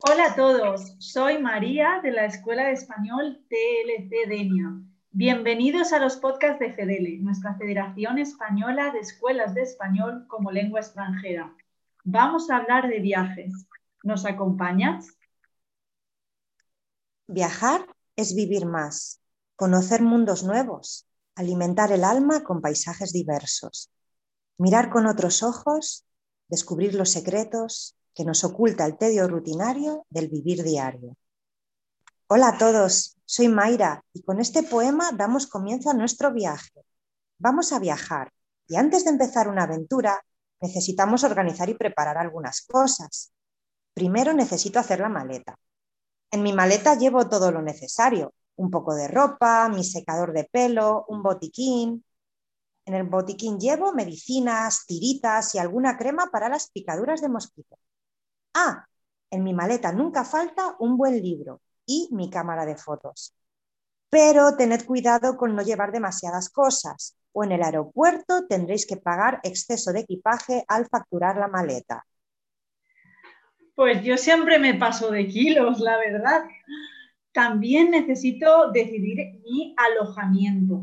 Hola a todos, soy María de la Escuela de Español TLC Denia. Bienvenidos a los podcasts de FEDELE, nuestra Federación Española de Escuelas de Español como Lengua Extranjera. Vamos a hablar de viajes. ¿Nos acompañas? Viajar es vivir más, conocer mundos nuevos, alimentar el alma con paisajes diversos, mirar con otros ojos, descubrir los secretos, que nos oculta el tedio rutinario del vivir diario. Hola a todos, soy Mayra y con este poema damos comienzo a nuestro viaje. Vamos a viajar y antes de empezar una aventura necesitamos organizar y preparar algunas cosas. Primero necesito hacer la maleta. En mi maleta llevo todo lo necesario, un poco de ropa, mi secador de pelo, un botiquín. En el botiquín llevo medicinas, tiritas y alguna crema para las picaduras de mosquito. Ah, en mi maleta nunca falta un buen libro y mi cámara de fotos. Pero tened cuidado con no llevar demasiadas cosas o en el aeropuerto tendréis que pagar exceso de equipaje al facturar la maleta. Pues yo siempre me paso de kilos, la verdad. También necesito decidir mi alojamiento.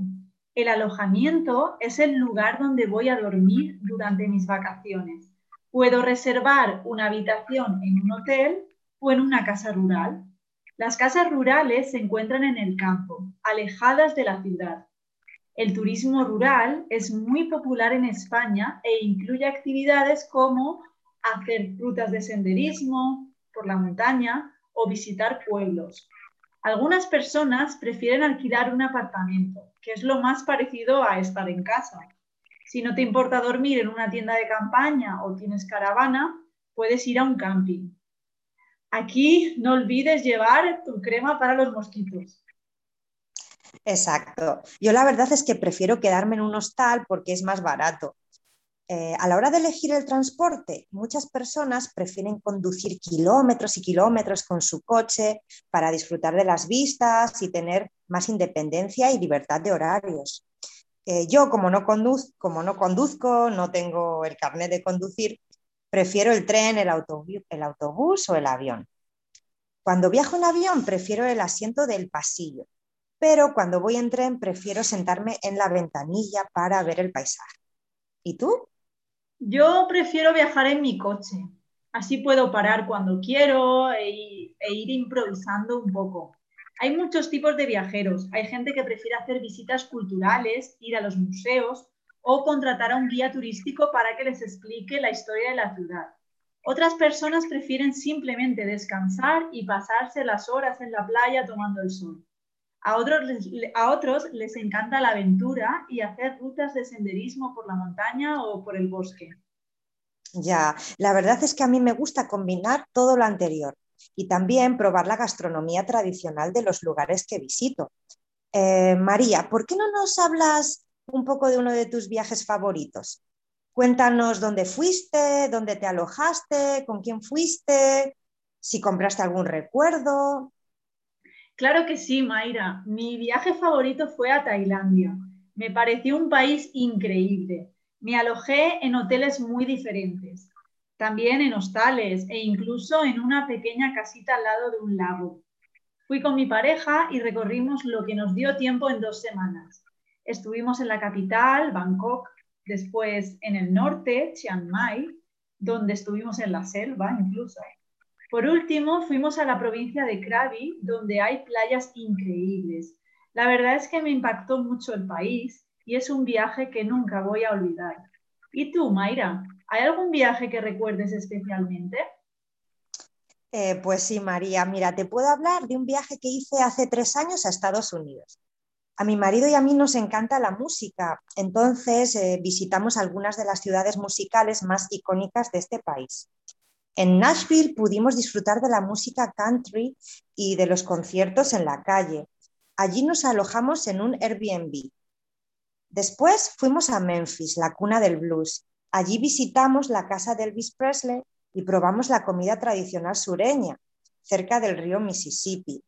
El alojamiento es el lugar donde voy a dormir durante mis vacaciones. Puedo reservar una habitación en un hotel o en una casa rural. Las casas rurales se encuentran en el campo, alejadas de la ciudad. El turismo rural es muy popular en España e incluye actividades como hacer rutas de senderismo por la montaña o visitar pueblos. Algunas personas prefieren alquilar un apartamento, que es lo más parecido a estar en casa. Si no te importa dormir en una tienda de campaña o tienes caravana, puedes ir a un camping. Aquí no olvides llevar tu crema para los mosquitos. Exacto. Yo la verdad es que prefiero quedarme en un hostal porque es más barato. Eh, a la hora de elegir el transporte, muchas personas prefieren conducir kilómetros y kilómetros con su coche para disfrutar de las vistas y tener más independencia y libertad de horarios. Eh, yo, como no, como no conduzco, no tengo el carnet de conducir, prefiero el tren, el autobús, el autobús o el avión. Cuando viajo en avión, prefiero el asiento del pasillo, pero cuando voy en tren, prefiero sentarme en la ventanilla para ver el paisaje. ¿Y tú? Yo prefiero viajar en mi coche. Así puedo parar cuando quiero e, e ir improvisando un poco. Hay muchos tipos de viajeros. Hay gente que prefiere hacer visitas culturales, ir a los museos o contratar a un guía turístico para que les explique la historia de la ciudad. Otras personas prefieren simplemente descansar y pasarse las horas en la playa tomando el sol. A otros, les, encanta la aventura y hacer rutas de senderismo por la montaña o por el bosque. Ya, la verdad es que a mí me gusta combinar todo lo anterior y también probar la gastronomía tradicional de los lugares que visito. Eh, María, ¿por qué no nos hablas un poco de uno de tus viajes favoritos? Cuéntanos dónde fuiste, dónde te alojaste, con quién fuiste, si compraste algún recuerdo. Claro que sí, Mayra. Mi viaje favorito fue a Tailandia. Me pareció un país increíble. Me alojé en hoteles muy diferentes también en hostales e incluso en una pequeña casita al lado de un lago. Fui con mi pareja y recorrimos lo que nos dio tiempo en dos semanas. Estuvimos en la capital, Bangkok, después en el norte, Chiang Mai, donde estuvimos en la selva incluso. Por último, fuimos a la provincia de Krabi, donde hay playas increíbles. La verdad es que me impactó mucho el país y es un viaje que nunca voy a olvidar. ¿Y tú, Mayra? ¿Hay algún viaje que recuerdes especialmente? Eh, pues sí, María. Mira, te puedo hablar de un viaje que hice hace tres años a Estados Unidos. A mi marido y a mí nos encanta la música, entonces eh, visitamos algunas de las ciudades musicales más icónicas de este país. En Nashville pudimos disfrutar de la música country y de los conciertos en la calle. Allí nos alojamos en un Airbnb. Después fuimos a Memphis, la cuna del blues, Allí visitamos la casa de Elvis Presley y probamos la comida tradicional sureña, cerca del río Mississippi.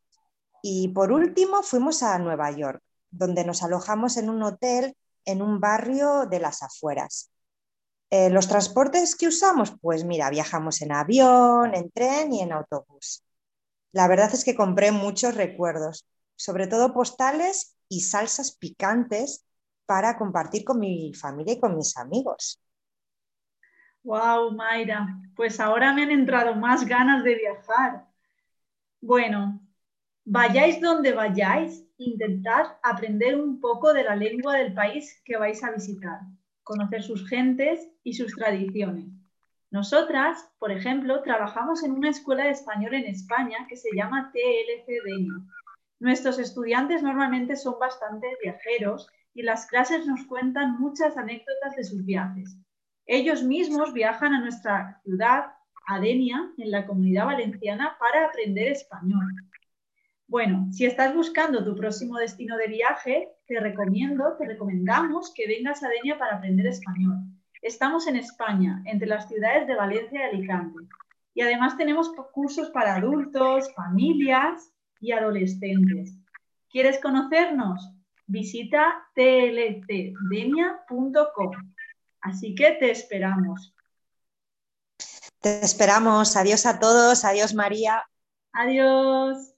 Y por último fuimos a Nueva York, donde nos alojamos en un hotel en un barrio de las afueras. Eh, ¿Los transportes que usamos? Pues mira, viajamos en avión, en tren y en autobús. La verdad es que compré muchos recuerdos, sobre todo postales y salsas picantes para compartir con mi familia y con mis amigos. Wow, Mayra, pues ahora me han entrado más ganas de viajar. Bueno, vayáis donde vayáis, intentad aprender un poco de la lengua del país que vais a visitar, conocer sus gentes y sus tradiciones. Nosotras, por ejemplo, trabajamos en una escuela de español en España que se llama TLC. Nuestros estudiantes normalmente son bastante viajeros y las clases nos cuentan muchas anécdotas de sus viajes. Ellos mismos viajan a nuestra ciudad, Adenia, en la comunidad valenciana, para aprender español. Bueno, si estás buscando tu próximo destino de viaje, te recomiendo, te recomendamos que vengas a Adenia para aprender español. Estamos en España, entre las ciudades de Valencia y Alicante. Y además tenemos cursos para adultos, familias y adolescentes. ¿Quieres conocernos? Visita tltdenia.com. Así que te esperamos. Te esperamos. Adiós a todos. Adiós María. Adiós.